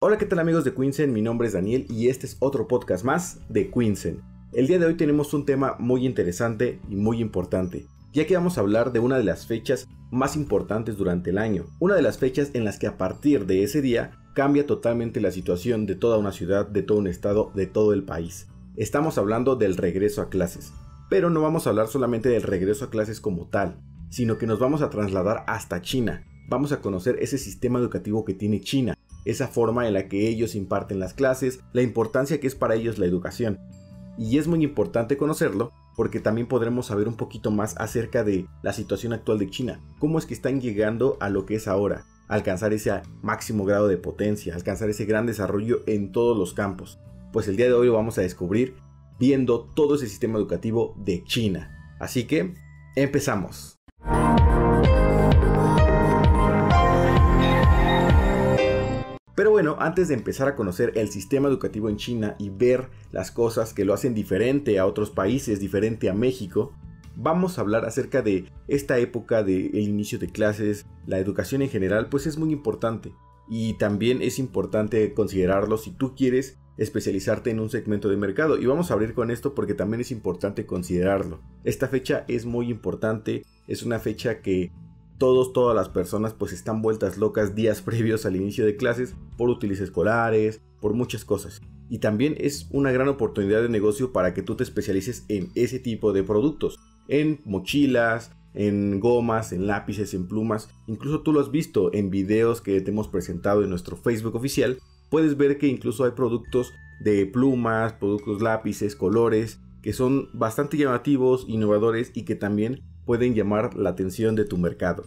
Hola, ¿qué tal amigos de Quinsen? Mi nombre es Daniel y este es otro podcast más de Quinsen. El día de hoy tenemos un tema muy interesante y muy importante, ya que vamos a hablar de una de las fechas más importantes durante el año, una de las fechas en las que a partir de ese día cambia totalmente la situación de toda una ciudad, de todo un estado, de todo el país. Estamos hablando del regreso a clases, pero no vamos a hablar solamente del regreso a clases como tal, sino que nos vamos a trasladar hasta China. Vamos a conocer ese sistema educativo que tiene China, esa forma en la que ellos imparten las clases, la importancia que es para ellos la educación. Y es muy importante conocerlo porque también podremos saber un poquito más acerca de la situación actual de China, cómo es que están llegando a lo que es ahora, alcanzar ese máximo grado de potencia, alcanzar ese gran desarrollo en todos los campos. Pues el día de hoy lo vamos a descubrir viendo todo ese sistema educativo de China. Así que, empezamos. Antes de empezar a conocer el sistema educativo en China y ver las cosas que lo hacen diferente a otros países, diferente a México, vamos a hablar acerca de esta época del inicio de clases, la educación en general, pues es muy importante. Y también es importante considerarlo si tú quieres especializarte en un segmento de mercado. Y vamos a abrir con esto porque también es importante considerarlo. Esta fecha es muy importante, es una fecha que todos, todas las personas pues están vueltas locas días previos al inicio de clases por útiles escolares, por muchas cosas. Y también es una gran oportunidad de negocio para que tú te especialices en ese tipo de productos, en mochilas, en gomas, en lápices, en plumas. Incluso tú lo has visto en videos que te hemos presentado en nuestro Facebook oficial. Puedes ver que incluso hay productos de plumas, productos lápices, colores, que son bastante llamativos, innovadores y que también pueden llamar la atención de tu mercado.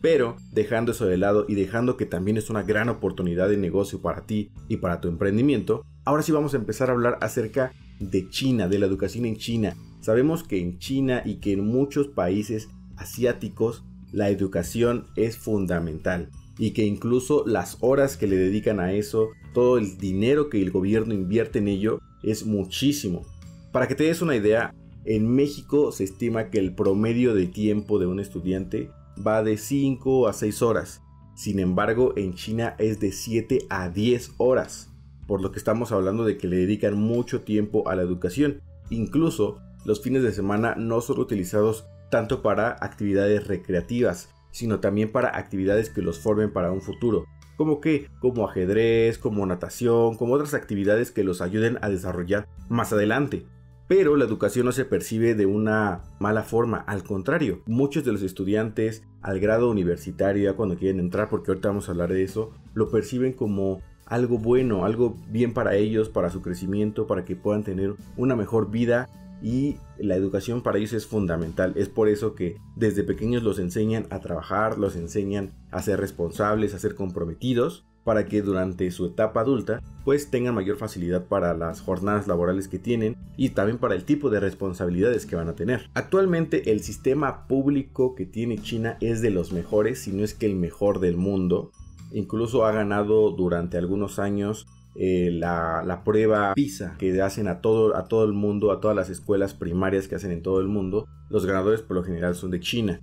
Pero dejando eso de lado y dejando que también es una gran oportunidad de negocio para ti y para tu emprendimiento, ahora sí vamos a empezar a hablar acerca de China, de la educación en China. Sabemos que en China y que en muchos países asiáticos la educación es fundamental y que incluso las horas que le dedican a eso, todo el dinero que el gobierno invierte en ello es muchísimo. Para que te des una idea, en México se estima que el promedio de tiempo de un estudiante va de 5 a 6 horas. Sin embargo, en China es de 7 a 10 horas. Por lo que estamos hablando de que le dedican mucho tiempo a la educación. Incluso los fines de semana no son utilizados tanto para actividades recreativas, sino también para actividades que los formen para un futuro. Como que, como ajedrez, como natación, como otras actividades que los ayuden a desarrollar más adelante. Pero la educación no se percibe de una mala forma, al contrario, muchos de los estudiantes al grado universitario, cuando quieren entrar, porque ahorita vamos a hablar de eso, lo perciben como algo bueno, algo bien para ellos, para su crecimiento, para que puedan tener una mejor vida y la educación para ellos es fundamental. Es por eso que desde pequeños los enseñan a trabajar, los enseñan a ser responsables, a ser comprometidos para que durante su etapa adulta pues tengan mayor facilidad para las jornadas laborales que tienen y también para el tipo de responsabilidades que van a tener. Actualmente el sistema público que tiene China es de los mejores, si no es que el mejor del mundo. Incluso ha ganado durante algunos años eh, la, la, prueba PISA que hacen a todo, a todo el mundo, a todas las escuelas primarias que hacen en todo el mundo. Los ganadores por lo general son de China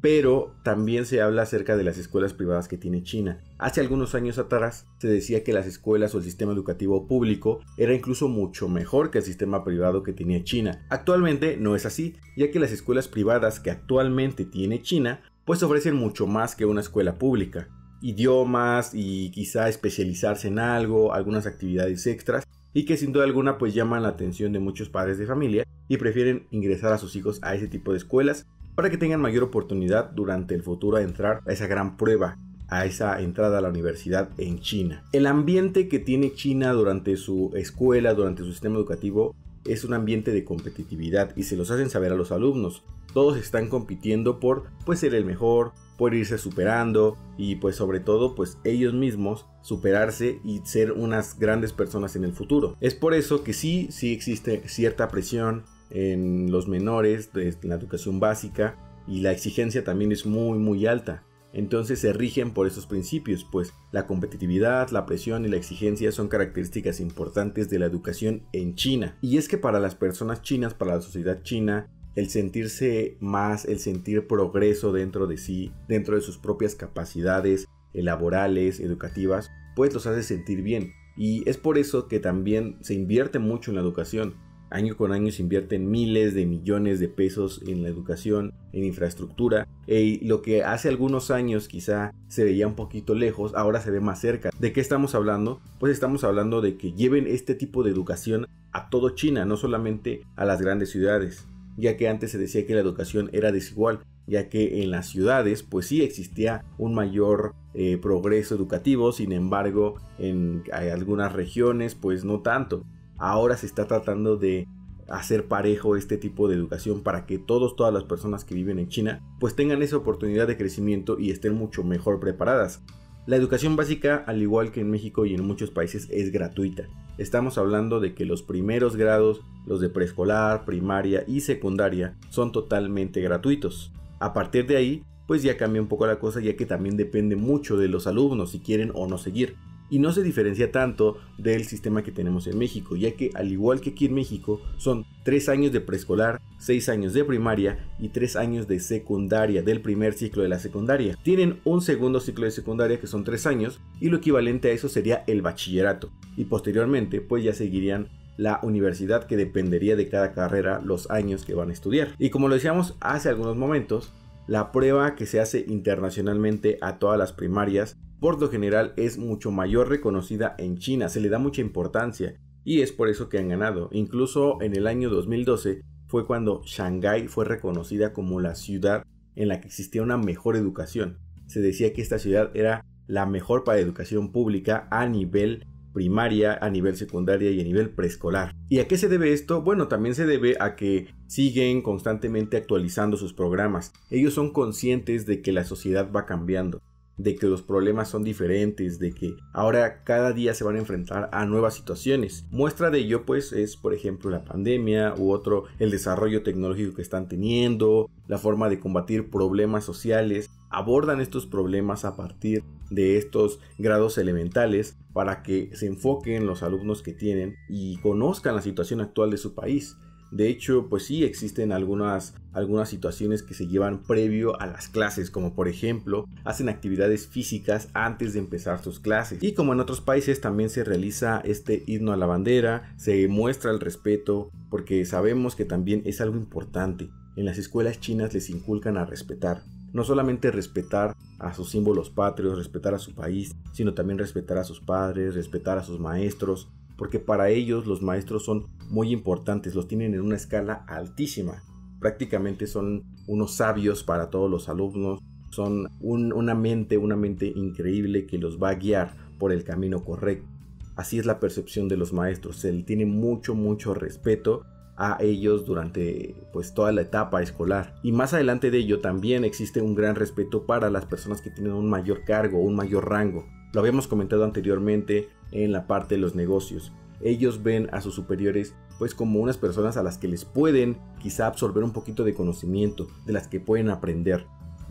pero también se habla acerca de las escuelas privadas que tiene China. Hace algunos años atrás se decía que las escuelas o el sistema educativo público era incluso mucho mejor que el sistema privado que tenía China. Actualmente no es así, ya que las escuelas privadas que actualmente tiene China pues ofrecen mucho más que una escuela pública. Idiomas y quizá especializarse en algo, algunas actividades extras y que sin duda alguna pues llaman la atención de muchos padres de familia y prefieren ingresar a sus hijos a ese tipo de escuelas para que tengan mayor oportunidad durante el futuro a entrar a esa gran prueba a esa entrada a la universidad en China. El ambiente que tiene China durante su escuela, durante su sistema educativo, es un ambiente de competitividad y se los hacen saber a los alumnos. Todos están compitiendo por pues ser el mejor, por irse superando y pues sobre todo pues ellos mismos superarse y ser unas grandes personas en el futuro. Es por eso que sí, sí existe cierta presión, en los menores de la educación básica y la exigencia también es muy muy alta. Entonces se rigen por esos principios, pues la competitividad, la presión y la exigencia son características importantes de la educación en China. Y es que para las personas chinas, para la sociedad china, el sentirse más, el sentir progreso dentro de sí, dentro de sus propias capacidades laborales, educativas, pues los hace sentir bien. Y es por eso que también se invierte mucho en la educación. Año con año se invierten miles de millones de pesos en la educación, en infraestructura, y lo que hace algunos años quizá se veía un poquito lejos, ahora se ve más cerca. ¿De qué estamos hablando? Pues estamos hablando de que lleven este tipo de educación a todo China, no solamente a las grandes ciudades, ya que antes se decía que la educación era desigual, ya que en las ciudades pues sí existía un mayor eh, progreso educativo, sin embargo en algunas regiones pues no tanto ahora se está tratando de hacer parejo este tipo de educación para que todos, todas las personas que viven en China pues tengan esa oportunidad de crecimiento y estén mucho mejor preparadas. La educación básica, al igual que en México y en muchos países, es gratuita. Estamos hablando de que los primeros grados, los de preescolar, primaria y secundaria, son totalmente gratuitos. A partir de ahí, pues ya cambia un poco la cosa ya que también depende mucho de los alumnos si quieren o no seguir y no se diferencia tanto del sistema que tenemos en México, ya que al igual que aquí en México son 3 años de preescolar, 6 años de primaria y 3 años de secundaria, del primer ciclo de la secundaria. Tienen un segundo ciclo de secundaria que son 3 años y lo equivalente a eso sería el bachillerato y posteriormente pues ya seguirían la universidad que dependería de cada carrera los años que van a estudiar. Y como lo decíamos hace algunos momentos, la prueba que se hace internacionalmente a todas las primarias por lo general es mucho mayor reconocida en China, se le da mucha importancia y es por eso que han ganado. Incluso en el año 2012 fue cuando Shanghái fue reconocida como la ciudad en la que existía una mejor educación. Se decía que esta ciudad era la mejor para educación pública a nivel primaria, a nivel secundaria y a nivel preescolar. ¿Y a qué se debe esto? Bueno, también se debe a que siguen constantemente actualizando sus programas. Ellos son conscientes de que la sociedad va cambiando de que los problemas son diferentes, de que ahora cada día se van a enfrentar a nuevas situaciones. Muestra de ello pues es por ejemplo la pandemia u otro el desarrollo tecnológico que están teniendo, la forma de combatir problemas sociales, abordan estos problemas a partir de estos grados elementales para que se enfoquen los alumnos que tienen y conozcan la situación actual de su país. De hecho, pues sí existen algunas, algunas situaciones que se llevan previo a las clases, como por ejemplo, hacen actividades físicas antes de empezar sus clases. Y como en otros países también se realiza este himno a la bandera, se muestra el respeto, porque sabemos que también es algo importante. En las escuelas chinas les inculcan a respetar. No solamente respetar a sus símbolos patrios, respetar a su país, sino también respetar a sus padres, respetar a sus maestros, porque para ellos los maestros son muy importantes, los tienen en una escala altísima. Prácticamente son unos sabios para todos los alumnos, son una mente, una mente increíble que los va a guiar por el camino correcto. Así es la percepción de los maestros, se le tiene mucho, mucho respeto a ellos durante pues toda la etapa escolar. Y más adelante de ello también existe un gran respeto para las personas que tienen un mayor cargo, un mayor rango. Lo habíamos comentado anteriormente en la parte de los negocios. Ellos ven a sus superiores pues como unas personas a las que les pueden quizá absorber un poquito de conocimiento, de las que pueden aprender.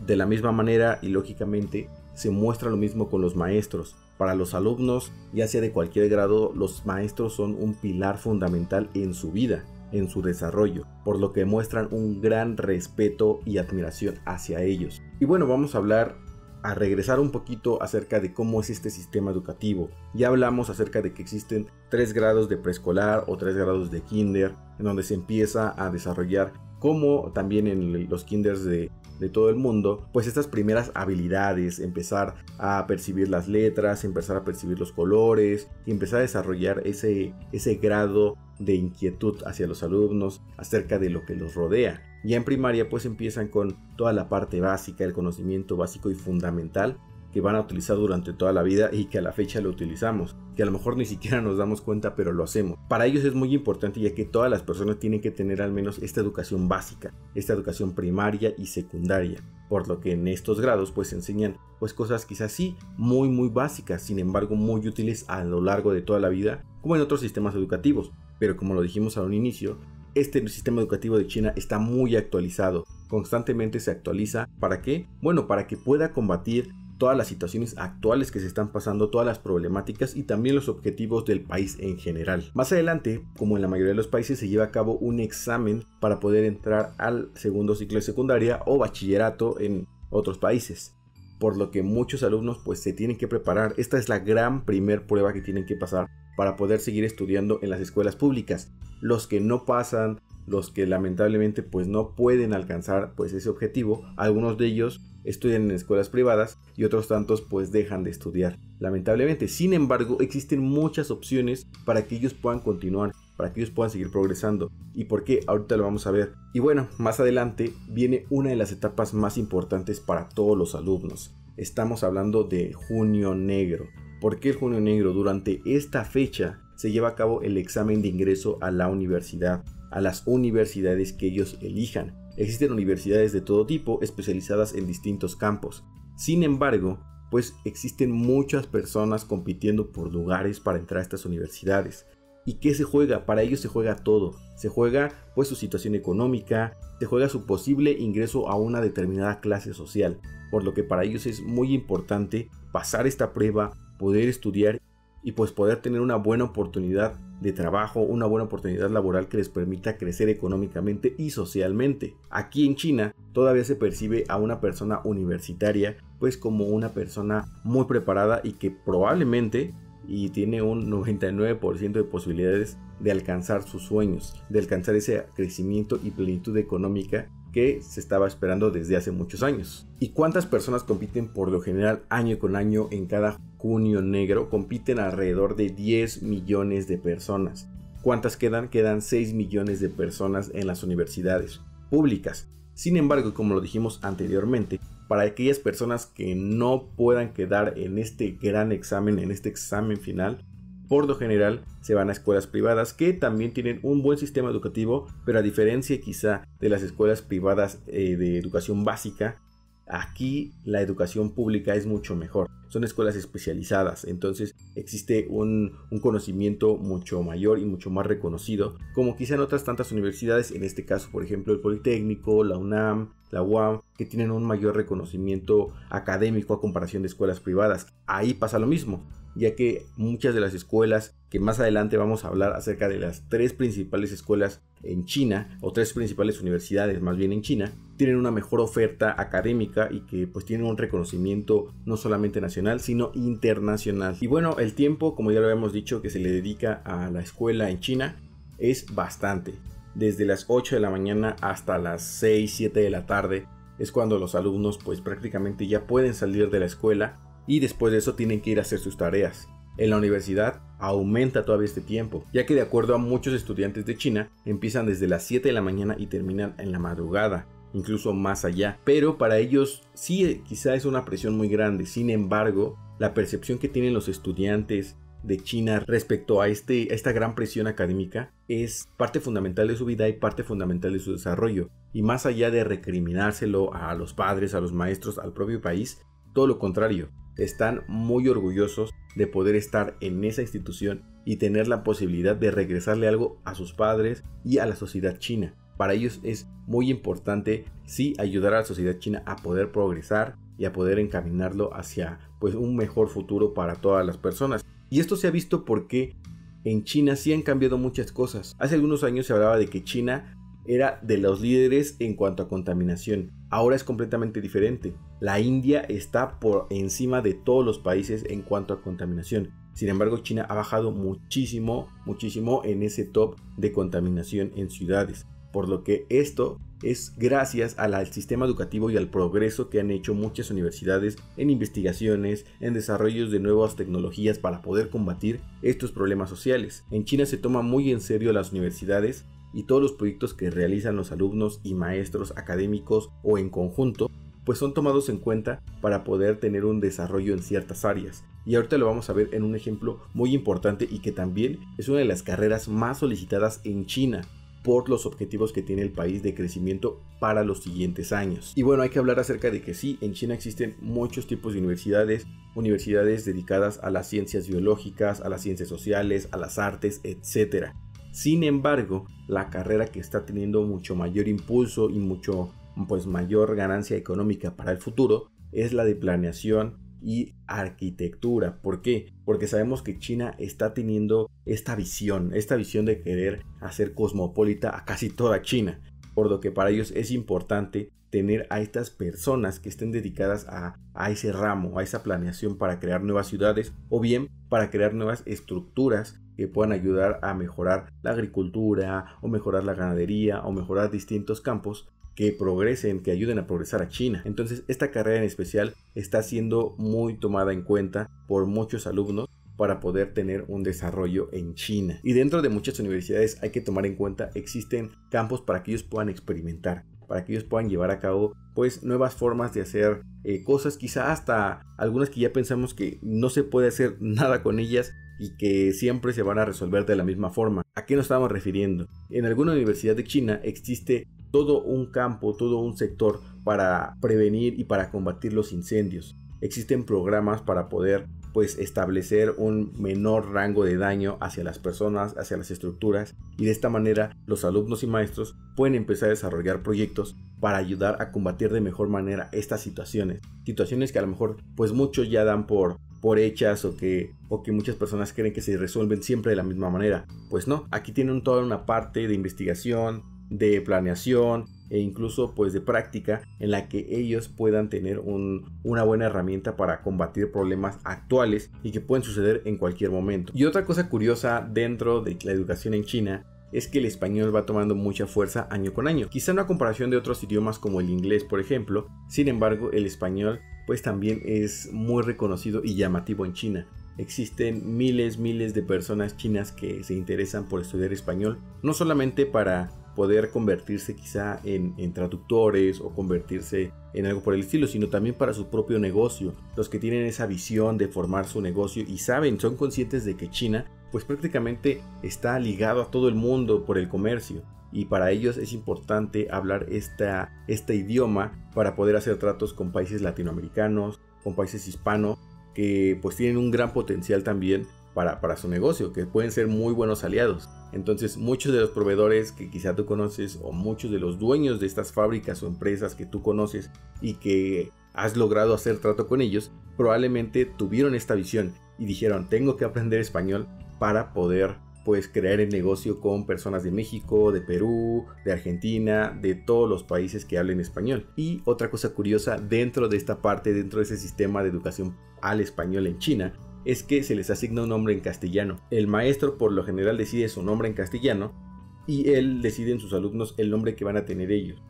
De la misma manera y lógicamente se muestra lo mismo con los maestros. Para los alumnos, ya sea de cualquier grado, los maestros son un pilar fundamental en su vida, en su desarrollo, por lo que muestran un gran respeto y admiración hacia ellos. Y bueno, vamos a hablar a regresar un poquito acerca de cómo es este sistema educativo. Ya hablamos acerca de que existen tres grados de preescolar o tres grados de kinder, en donde se empieza a desarrollar, como también en los kinders de, de todo el mundo, pues estas primeras habilidades, empezar a percibir las letras, empezar a percibir los colores y empezar a desarrollar ese, ese grado de inquietud hacia los alumnos acerca de lo que los rodea. Ya en primaria pues empiezan con toda la parte básica, el conocimiento básico y fundamental que van a utilizar durante toda la vida y que a la fecha lo utilizamos, que a lo mejor ni siquiera nos damos cuenta pero lo hacemos. Para ellos es muy importante ya que todas las personas tienen que tener al menos esta educación básica, esta educación primaria y secundaria, por lo que en estos grados pues enseñan pues cosas quizás sí muy muy básicas, sin embargo muy útiles a lo largo de toda la vida, como en otros sistemas educativos. Pero como lo dijimos a un inicio, este sistema educativo de China está muy actualizado, constantemente se actualiza. ¿Para qué? Bueno, para que pueda combatir todas las situaciones actuales que se están pasando, todas las problemáticas y también los objetivos del país en general. Más adelante, como en la mayoría de los países, se lleva a cabo un examen para poder entrar al segundo ciclo de secundaria o bachillerato en otros países. por lo que muchos alumnos pues se tienen que preparar. Esta es la gran primer prueba que tienen que pasar para poder seguir estudiando en las escuelas públicas. Los que no pasan, los que lamentablemente pues no pueden alcanzar pues ese objetivo, algunos de ellos estudian en escuelas privadas y otros tantos pues dejan de estudiar. Lamentablemente, sin embargo, existen muchas opciones para que ellos puedan continuar, para que ellos puedan seguir progresando. ¿Y por qué? Ahorita lo vamos a ver. Y bueno, más adelante viene una de las etapas más importantes para todos los alumnos. Estamos hablando de junio negro. ¿Por qué el junio negro? Durante esta fecha se lleva a cabo el examen de ingreso a la universidad, a las universidades que ellos elijan. Existen universidades de todo tipo especializadas en distintos campos. Sin embargo, pues existen muchas personas compitiendo por lugares para entrar a estas universidades. ¿Y qué se juega? Para ellos se juega todo. Se juega pues su situación económica, se juega su posible ingreso a una determinada clase social, por lo que para ellos es muy importante pasar esta prueba, poder estudiar y pues poder tener una buena oportunidad de trabajo, una buena oportunidad laboral que les permita crecer económicamente y socialmente. Aquí en China todavía se percibe a una persona universitaria pues como una persona muy preparada y que probablemente y tiene un 99% de posibilidades de alcanzar sus sueños, de alcanzar ese crecimiento y plenitud económica que se estaba esperando desde hace muchos años. ¿Y cuántas personas compiten por lo general año con año en cada junio negro? Compiten alrededor de 10 millones de personas. ¿Cuántas quedan? Quedan 6 millones de personas en las universidades públicas. Sin embargo, como lo dijimos anteriormente, para aquellas personas que no puedan quedar en este gran examen, en este examen final, por lo general se van a escuelas privadas que también tienen un buen sistema educativo, pero a diferencia quizá de las escuelas privadas eh, de educación básica, aquí la educación pública es mucho mejor. Son escuelas especializadas, entonces existe un, un, conocimiento mucho mayor y mucho más reconocido, como quizá en otras tantas universidades, en este caso por ejemplo el Politécnico, la UNAM, la UAM, que tienen un mayor reconocimiento académico a comparación de escuelas privadas. Ahí pasa lo mismo ya que muchas de las escuelas, que más adelante vamos a hablar acerca de las tres principales escuelas en China, o tres principales universidades más bien en China, tienen una mejor oferta académica y que pues tienen un reconocimiento no solamente nacional, sino internacional. Y bueno, el tiempo, como ya lo habíamos dicho, que se le dedica a la escuela en China es bastante. Desde las 8 de la mañana hasta las 6, 7 de la tarde es cuando los alumnos pues prácticamente ya pueden salir de la escuela y después de eso tienen que ir a hacer sus tareas. En la universidad aumenta todavía este tiempo, ya que de acuerdo a muchos estudiantes de China, empiezan desde las 7 de la mañana y terminan en la madrugada, incluso más allá. Pero para ellos sí quizá es una presión muy grande, sin embargo, la percepción que tienen los estudiantes de China respecto a, este, a esta gran presión académica es parte fundamental de su vida y parte fundamental de su desarrollo. Y más allá de recriminárselo a los padres, a los maestros, al propio país, todo lo contrario, están muy orgullosos de poder estar en esa institución y tener la posibilidad de regresarle algo a sus padres y a la sociedad china. Para ellos es muy importante sí ayudar a la sociedad china a poder progresar y a poder encaminarlo hacia pues un mejor futuro para todas las personas. Y esto se ha visto porque en China sí han cambiado muchas cosas. Hace algunos años se hablaba de que China era de los líderes en cuanto a contaminación. Ahora es completamente diferente. La India está por encima de todos los países en cuanto a contaminación. Sin embargo, China ha bajado muchísimo, muchísimo en ese top de contaminación en ciudades. Por lo que esto es gracias al sistema educativo y al progreso que han hecho muchas universidades en investigaciones, en desarrollos de nuevas tecnologías para poder combatir estos problemas sociales. En China se toma muy en serio las universidades y todos los proyectos que realizan los alumnos y maestros académicos o en conjunto, pues son tomados en cuenta para poder tener un desarrollo en ciertas áreas. Y ahorita lo vamos a ver en un ejemplo muy importante y que también es una de las carreras más solicitadas en China por los objetivos que tiene el país de crecimiento para los siguientes años. Y bueno, hay que hablar acerca de que sí, en China existen muchos tipos de universidades, universidades dedicadas a las ciencias biológicas, a las ciencias sociales, a las artes, etc. Sin embargo, la carrera que está teniendo mucho mayor impulso y mucho pues mayor ganancia económica para el futuro es la de planeación y arquitectura. ¿Por qué? Porque sabemos que China está teniendo esta visión, esta visión de querer hacer cosmopolita a casi toda China, por lo que para ellos es importante tener a estas personas que estén dedicadas a, a, ese ramo, a esa planeación para crear nuevas ciudades o bien para crear nuevas estructuras que puedan ayudar a mejorar la agricultura o mejorar la ganadería o mejorar distintos campos que progresen, que ayuden a progresar a China. Entonces esta carrera en especial está siendo muy tomada en cuenta por muchos alumnos para poder tener un desarrollo en China. Y dentro de muchas universidades hay que tomar en cuenta, existen campos para que ellos puedan experimentar, para que ellos puedan llevar a cabo pues nuevas formas de hacer eh, cosas, quizá hasta algunas que ya pensamos que no se puede hacer nada con ellas y que siempre se van a resolver de la misma forma. ¿A qué nos estamos refiriendo? En alguna universidad de China existe todo un campo, todo un sector para prevenir y para combatir los incendios. Existen programas para poder pues establecer un menor rango de daño hacia las personas, hacia las estructuras y de esta manera los alumnos y maestros pueden empezar a desarrollar proyectos para ayudar a combatir de mejor manera estas situaciones, situaciones que a lo mejor pues muchos ya dan por por hechas o que, o que muchas personas creen que se resuelven siempre de la misma manera. Pues no, aquí tienen toda una parte de investigación, de planeación, e incluso pues de práctica en la que ellos puedan tener una buena herramienta para combatir problemas actuales y que pueden suceder en cualquier momento. Y otra cosa curiosa dentro de la educación en China es que el español va tomando mucha fuerza año con año. Quizá una comparación de otros idiomas como el inglés, por ejemplo, sin embargo, el español pues también es muy reconocido y llamativo en China. Existen miles, miles de personas chinas que se interesan por estudiar español, no solamente para poder convertirse quizá en, traductores o convertirse en algo por el estilo, sino también para su propio negocio. Los que tienen esa visión de formar su negocio y saben, son conscientes de que China pues prácticamente está ligado a todo el mundo por el comercio y para ellos es importante hablar esta, este idioma para poder hacer tratos con países latinoamericanos, con países hispanos que pues tienen un gran potencial también para, para su negocio, que pueden ser muy buenos aliados. Entonces muchos de los proveedores que quizá tú conoces o muchos de los dueños de estas fábricas o empresas que tú conoces y que has logrado hacer trato con ellos, probablemente tuvieron esta visión y dijeron, tengo que aprender español para poder pues crear el negocio con personas de México, de Perú, de Argentina, de todos los países que hablen español. Y otra cosa curiosa dentro de esta parte, dentro de ese sistema de educación al español en China, es que se les asigna un nombre en castellano. El maestro por lo general decide su nombre en castellano y él decide en sus alumnos el nombre que van a tener ellos.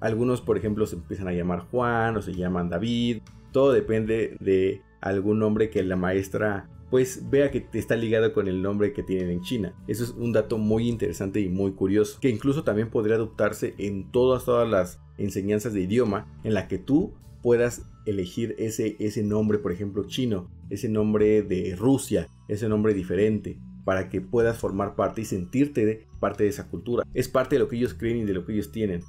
Algunos, por ejemplo, se empiezan a llamar Juan o se llaman David. Todo depende de algún nombre que la maestra pues vea que está ligado con el nombre que tienen en China. Eso es un dato muy interesante y muy curioso, que incluso también podría adoptarse en todas, todas las enseñanzas de idioma en la que tú puedas elegir ese, ese nombre, por ejemplo, chino, ese nombre de Rusia, ese nombre diferente, para que puedas formar parte y sentirte parte de esa cultura. Es parte de lo que ellos creen y de lo que ellos tienen.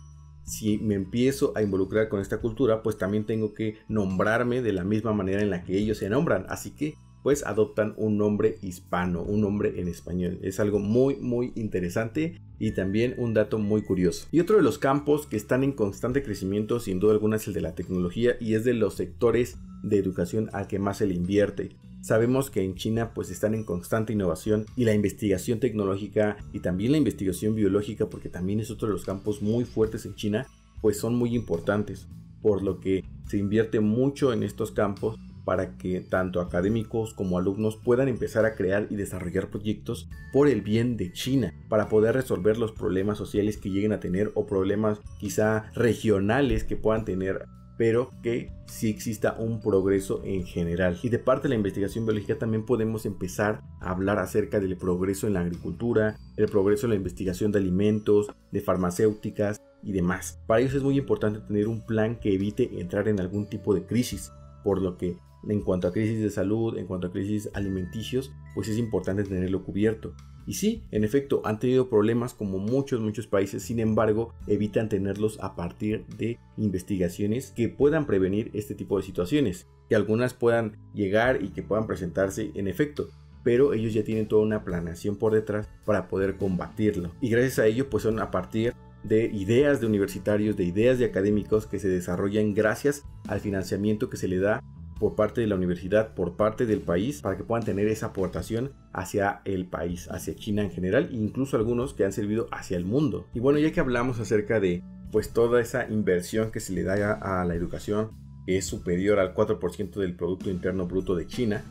Si me empiezo a involucrar con esta cultura, pues también tengo que nombrarme de la misma manera en la que ellos se nombran. Así que pues adoptan un nombre hispano, un nombre en español. Es algo muy muy interesante y también un dato muy curioso. Y otro de los campos que están en constante crecimiento sin duda alguna es el de la tecnología y es de los sectores de educación al que más se le invierte. Sabemos que en China pues están en constante innovación y la investigación tecnológica y también la investigación biológica porque también es otro de los campos muy fuertes en China pues son muy importantes por lo que se invierte mucho en estos campos para que tanto académicos como alumnos puedan empezar a crear y desarrollar proyectos por el bien de China, para poder resolver los problemas sociales que lleguen a tener o problemas quizá regionales que puedan tener pero que sí exista un progreso en general. Y de parte de la investigación biológica también podemos empezar a hablar acerca del progreso en la agricultura, el progreso en la investigación de alimentos, de farmacéuticas y demás. Para ellos es muy importante tener un plan que evite entrar en algún tipo de crisis, por lo que en cuanto a crisis de salud, en cuanto a crisis alimenticios, pues es importante tenerlo cubierto. Y sí, en efecto, han tenido problemas como muchos, muchos países, sin embargo, evitan tenerlos a partir de investigaciones que puedan prevenir este tipo de situaciones, que algunas puedan llegar y que puedan presentarse en efecto, pero ellos ya tienen toda una planeación por detrás para poder combatirlo. Y gracias a ello, pues son a partir de ideas de universitarios, de ideas de académicos que se desarrollan gracias al financiamiento que se le da por parte de la universidad, por parte del país, para que puedan tener esa aportación hacia el país, hacia China en general, e incluso algunos que han servido hacia el mundo. Y bueno, ya que hablamos acerca de pues toda esa inversión que se le da a la educación es superior al 4% del Producto Interno Bruto de China,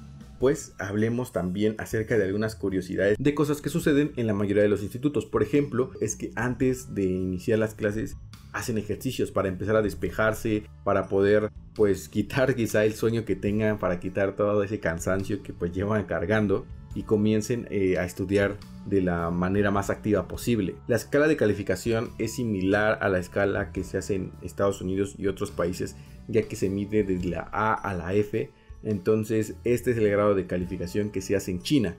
pues hablemos también acerca de algunas curiosidades de cosas que suceden en la mayoría de los institutos. Por ejemplo, es que antes de iniciar las clases hacen ejercicios para empezar a despejarse, para poder pues quitar quizá el sueño que tengan, para quitar todo ese cansancio que pues llevan cargando y comiencen eh, a estudiar de la manera más activa posible. La escala de calificación es similar a la escala que se hace en Estados Unidos y otros países, ya que se mide desde la A a la F. Entonces, este es el grado de calificación que se hace en China.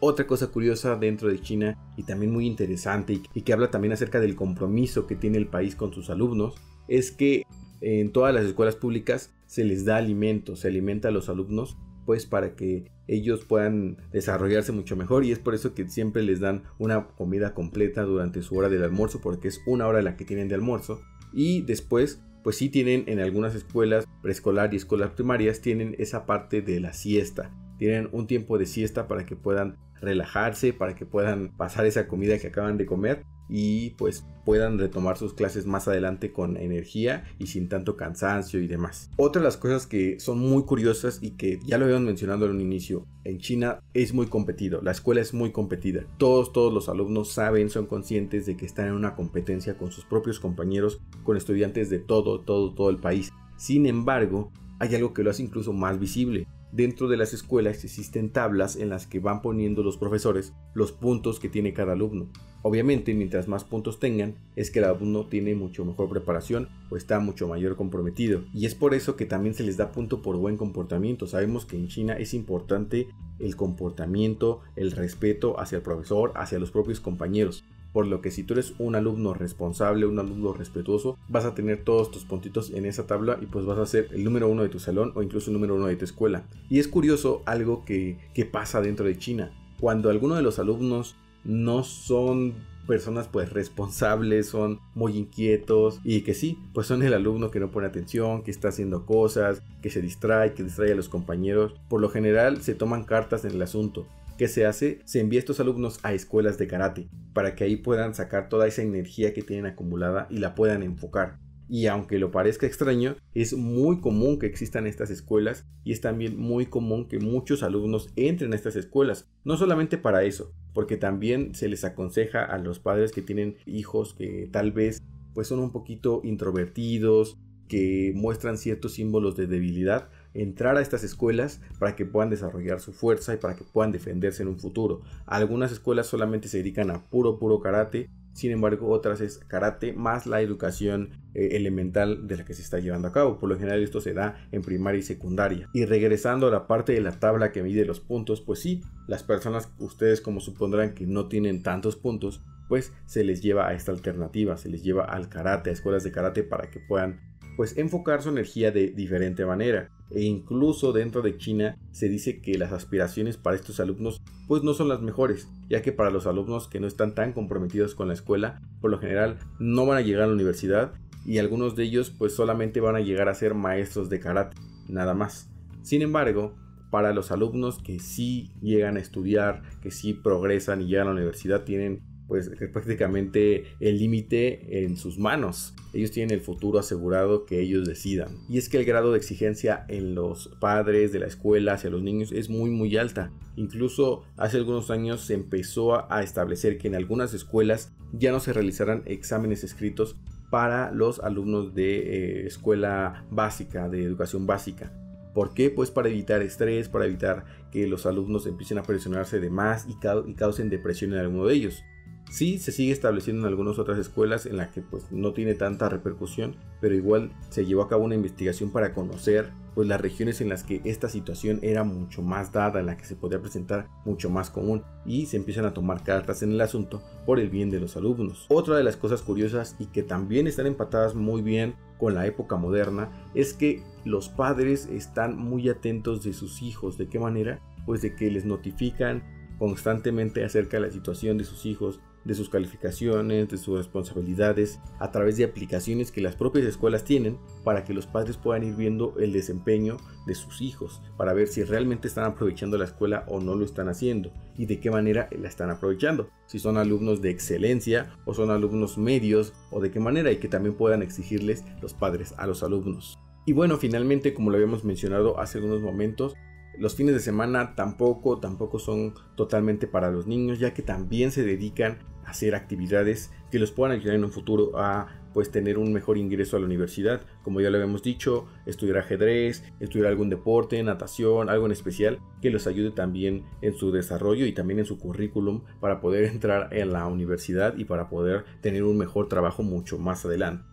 Otra cosa curiosa dentro de China y también muy interesante y que habla también acerca del compromiso que tiene el país con sus alumnos es que en todas las escuelas públicas se les da alimento, se alimenta a los alumnos pues para que ellos puedan desarrollarse mucho mejor y es por eso que siempre les dan una comida completa durante su hora del almuerzo porque es una hora la que tienen de almuerzo y después pues sí tienen en algunas escuelas preescolar y escuelas primarias tienen esa parte de la siesta tienen un tiempo de siesta para que puedan relajarse para que puedan pasar esa comida que acaban de comer y pues puedan retomar sus clases más adelante con energía y sin tanto cansancio y demás. Otra de las cosas que son muy curiosas y que ya lo habíamos mencionado en un inicio, en China es muy competido, la escuela es muy competida. Todos, todos los alumnos saben, son conscientes de que están en una competencia con sus propios compañeros, con estudiantes de todo, todo, todo el país. Sin embargo, hay algo que lo hace incluso más visible. Dentro de las escuelas existen tablas en las que van poniendo los profesores los puntos que tiene cada alumno. Obviamente, mientras más puntos tengan, es que el alumno tiene mucho mejor preparación o está mucho mayor comprometido. Y es por eso que también se les da punto por buen comportamiento. Sabemos que en China es importante el comportamiento, el respeto hacia el profesor, hacia los propios compañeros. Por lo que si tú eres un alumno responsable, un alumno respetuoso, vas a tener todos tus puntitos en esa tabla y pues vas a ser el número uno de tu salón o incluso el número uno de tu escuela. Y es curioso algo que, que pasa dentro de China. Cuando alguno de los alumnos no son personas pues responsables, son muy inquietos y que sí, pues son el alumno que no pone atención, que está haciendo cosas, que se distrae, que distrae a los compañeros. Por lo general se toman cartas en el asunto ¿Qué se hace? Se envía a estos alumnos a escuelas de karate para que ahí puedan sacar toda esa energía que tienen acumulada y la puedan enfocar. Y aunque lo parezca extraño, es muy común que existan estas escuelas y es también muy común que muchos alumnos entren a estas escuelas. No solamente para eso, porque también se les aconseja a los padres que tienen hijos que tal vez pues son un poquito introvertidos, que muestran ciertos símbolos de debilidad, entrar a estas escuelas para que puedan desarrollar su fuerza y para que puedan defenderse en un futuro. Algunas escuelas solamente se dedican a puro, puro karate, sin embargo otras es karate más la educación eh, elemental de la que se está llevando a cabo. Por lo general esto se da en primaria y secundaria. Y regresando a la parte de la tabla que mide los puntos, pues sí, las personas, ustedes como supondrán que no tienen tantos puntos, pues se les lleva a esta alternativa, se les lleva al karate, a escuelas de karate para que puedan pues enfocar su energía de diferente manera. E incluso dentro de China se dice que las aspiraciones para estos alumnos pues no son las mejores, ya que para los alumnos que no están tan comprometidos con la escuela, por lo general no van a llegar a la universidad y algunos de ellos pues solamente van a llegar a ser maestros de karate, nada más. Sin embargo, para los alumnos que sí llegan a estudiar, que sí progresan y llegan a la universidad, tienen pues prácticamente el límite en sus manos. Ellos tienen el futuro asegurado que ellos decidan. Y es que el grado de exigencia en los padres de la escuela hacia los niños es muy muy alta. Incluso hace algunos años se empezó a establecer que en algunas escuelas ya no se realizarán exámenes escritos para los alumnos de eh, escuela básica, de educación básica. ¿Por qué? Pues para evitar estrés, para evitar que los alumnos empiecen a presionarse de más y, y causen depresión en alguno de ellos. Sí, se sigue estableciendo en algunas otras escuelas en las que pues no tiene tanta repercusión, pero igual se llevó a cabo una investigación para conocer pues las regiones en las que esta situación era mucho más dada, en la que se podía presentar mucho más común y se empiezan a tomar cartas en el asunto por el bien de los alumnos. Otra de las cosas curiosas y que también están empatadas muy bien con la época moderna es que los padres están muy atentos de sus hijos, ¿de qué manera? Pues de que les notifican constantemente acerca de la situación de sus hijos, de sus calificaciones, de sus responsabilidades, a través de aplicaciones que las propias escuelas tienen para que los padres puedan ir viendo el desempeño de sus hijos, para ver si realmente están aprovechando la escuela o no lo están haciendo y de qué manera la están aprovechando, si son alumnos de excelencia o son alumnos medios o de qué manera y que también puedan exigirles los padres a los alumnos. Y bueno, finalmente, como lo habíamos mencionado hace unos momentos, los fines de semana tampoco, tampoco son totalmente para los niños, ya que también se dedican hacer actividades que los puedan ayudar en un futuro a pues tener un mejor ingreso a la universidad. Como ya lo habíamos dicho, estudiar ajedrez, estudiar algún deporte, natación, algo en especial que los ayude también en su desarrollo y también en su currículum para poder entrar en la universidad y para poder tener un mejor trabajo mucho más adelante.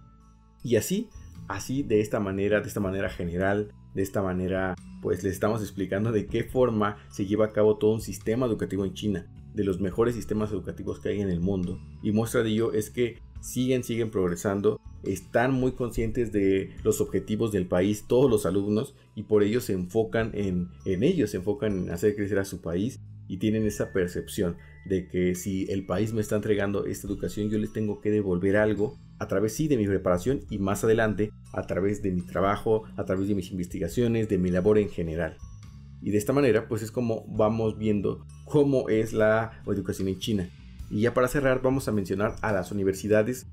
Y así Así, de esta manera, de esta manera general, de esta manera, pues les estamos explicando de qué forma se lleva a cabo todo un sistema educativo en China, de los mejores sistemas educativos que hay en el mundo. Y muestra de ello es que siguen, siguen progresando, están muy conscientes de los objetivos del país, todos los alumnos, y por ello se enfocan en, en ellos, se enfocan en hacer crecer a su país y tienen esa percepción de que si el país me está entregando esta educación, yo les tengo que devolver algo a través sí de mi preparación y más adelante a través de mi trabajo, a través de mis investigaciones, de mi labor en general. Y de esta manera pues es como vamos viendo cómo es la educación en China. Y ya para cerrar vamos a mencionar a las universidades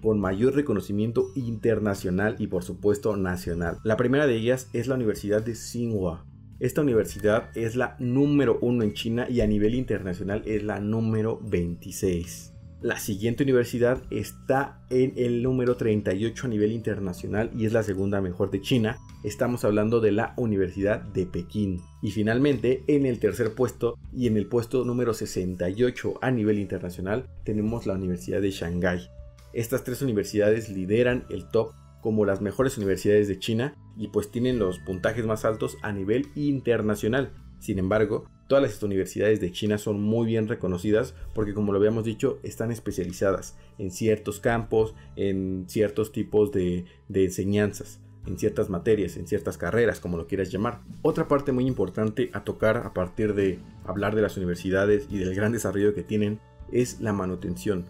con mayor reconocimiento internacional y por supuesto nacional. La primera de ellas es la Universidad de Tsinghua. Esta universidad es la número uno en China y a nivel internacional es la número 26. La siguiente universidad está en el número 38 a nivel internacional y es la segunda mejor de China. Estamos hablando de la Universidad de Pekín. Y finalmente, en el tercer puesto y en el puesto número 68 a nivel internacional, tenemos la Universidad de Shanghái. Estas tres universidades lideran el top como las mejores universidades de China y pues tienen los puntajes más altos a nivel internacional. Sin embargo, Todas las universidades de China son muy bien reconocidas porque como lo habíamos dicho están especializadas en ciertos campos, en ciertos tipos de, enseñanzas en ciertas materias, en ciertas carreras, como lo quieras llamar. Otra parte muy importante a tocar a partir de hablar de las universidades y del gran desarrollo que tienen es la manutención.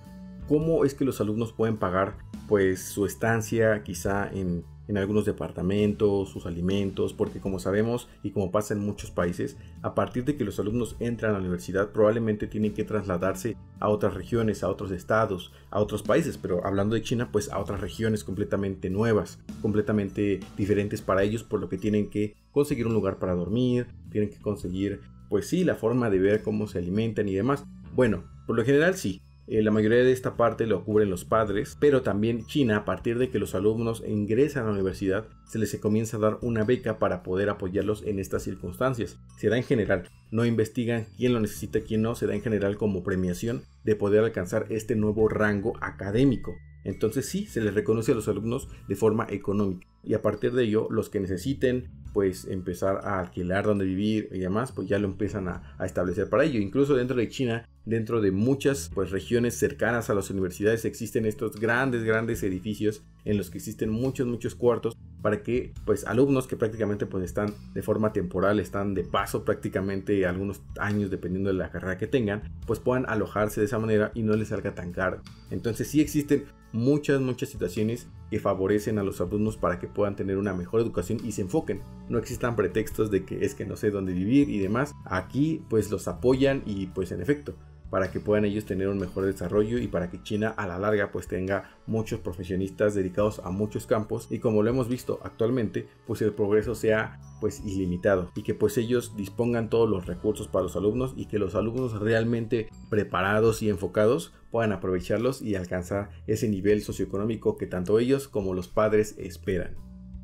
¿Cómo es que los alumnos pueden pagar pues su estancia quizá en en algunos departamentos, sus alimentos, porque como sabemos y como pasa en muchos países, a partir de que los alumnos entran a la universidad probablemente tienen que trasladarse a otras regiones, a otros estados, a otros países, pero hablando de China, pues a otras regiones completamente nuevas, completamente diferentes para ellos, por lo que tienen que conseguir un lugar para dormir, tienen que conseguir, pues sí, la forma de ver cómo se alimentan y demás. Bueno, por lo general sí, eh, la mayoría de esta parte lo cubren los padres, pero también China, a partir de que los alumnos ingresan a la universidad, se les comienza a dar una beca para poder apoyarlos en estas circunstancias. Se da en general, no investigan quién lo necesita, quién no, se da en general como premiación de poder alcanzar este nuevo rango académico. Entonces sí, se les reconoce a los alumnos de forma económica. Y a partir de ello, los que necesiten pues empezar a alquilar donde vivir y demás, pues ya lo empiezan a, a establecer para ello. Incluso dentro de China dentro de muchas pues, regiones cercanas a las universidades existen estos grandes, grandes edificios en los que existen muchos, muchos cuartos para que pues alumnos que prácticamente pues están de forma temporal, están de paso prácticamente algunos años dependiendo de la carrera que tengan, pues puedan alojarse de esa manera y no les salga tan caro. Entonces sí existen muchas, muchas situaciones que favorecen a los alumnos para que puedan tener una mejor educación y se enfoquen. No existan pretextos de que es que no sé dónde vivir y demás. Aquí pues los apoyan y pues en efecto para que puedan ellos tener un mejor desarrollo y para que China a la larga pues tenga muchos profesionistas dedicados a muchos campos y como lo hemos visto actualmente pues el progreso sea pues ilimitado y que pues ellos dispongan todos los recursos para los alumnos y que los alumnos realmente preparados y enfocados puedan aprovecharlos y alcanzar ese nivel socioeconómico que tanto ellos como los padres esperan.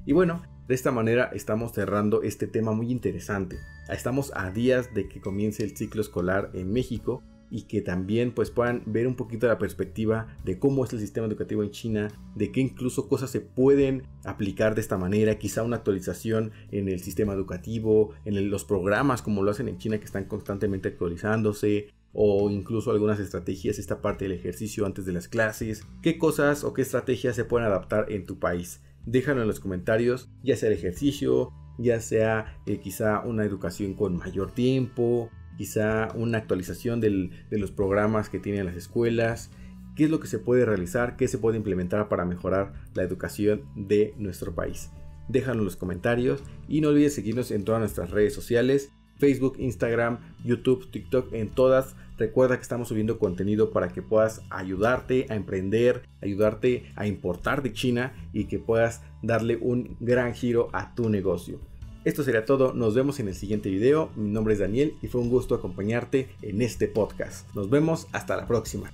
Y bueno, de esta manera estamos cerrando este tema muy interesante. Estamos a días de que comience el ciclo escolar en México y que también pues puedan ver un poquito la perspectiva de cómo es el sistema educativo en China, de qué incluso cosas se pueden aplicar de esta manera, quizá una actualización en el sistema educativo, en los programas como lo hacen en China que están constantemente actualizándose, o incluso algunas estrategias, esta parte del ejercicio antes de las clases, qué cosas o qué estrategias se pueden adaptar en tu país. Déjalo en los comentarios, ya sea el ejercicio, ya sea eh, quizá una educación con mayor tiempo, quizá una actualización de los programas que tienen las escuelas, qué es lo que se puede realizar, qué se puede implementar para mejorar la educación de nuestro país. Déjanos en los comentarios y no olvides seguirnos en todas nuestras redes sociales, Facebook, Instagram, YouTube, TikTok, en todas. Recuerda que estamos subiendo contenido para que puedas ayudarte a emprender, ayudarte a importar de China y que puedas darle un gran giro a tu negocio. Esto sería todo, nos vemos en el siguiente video. Mi nombre es Daniel y fue un gusto acompañarte en este podcast. Nos vemos hasta la próxima.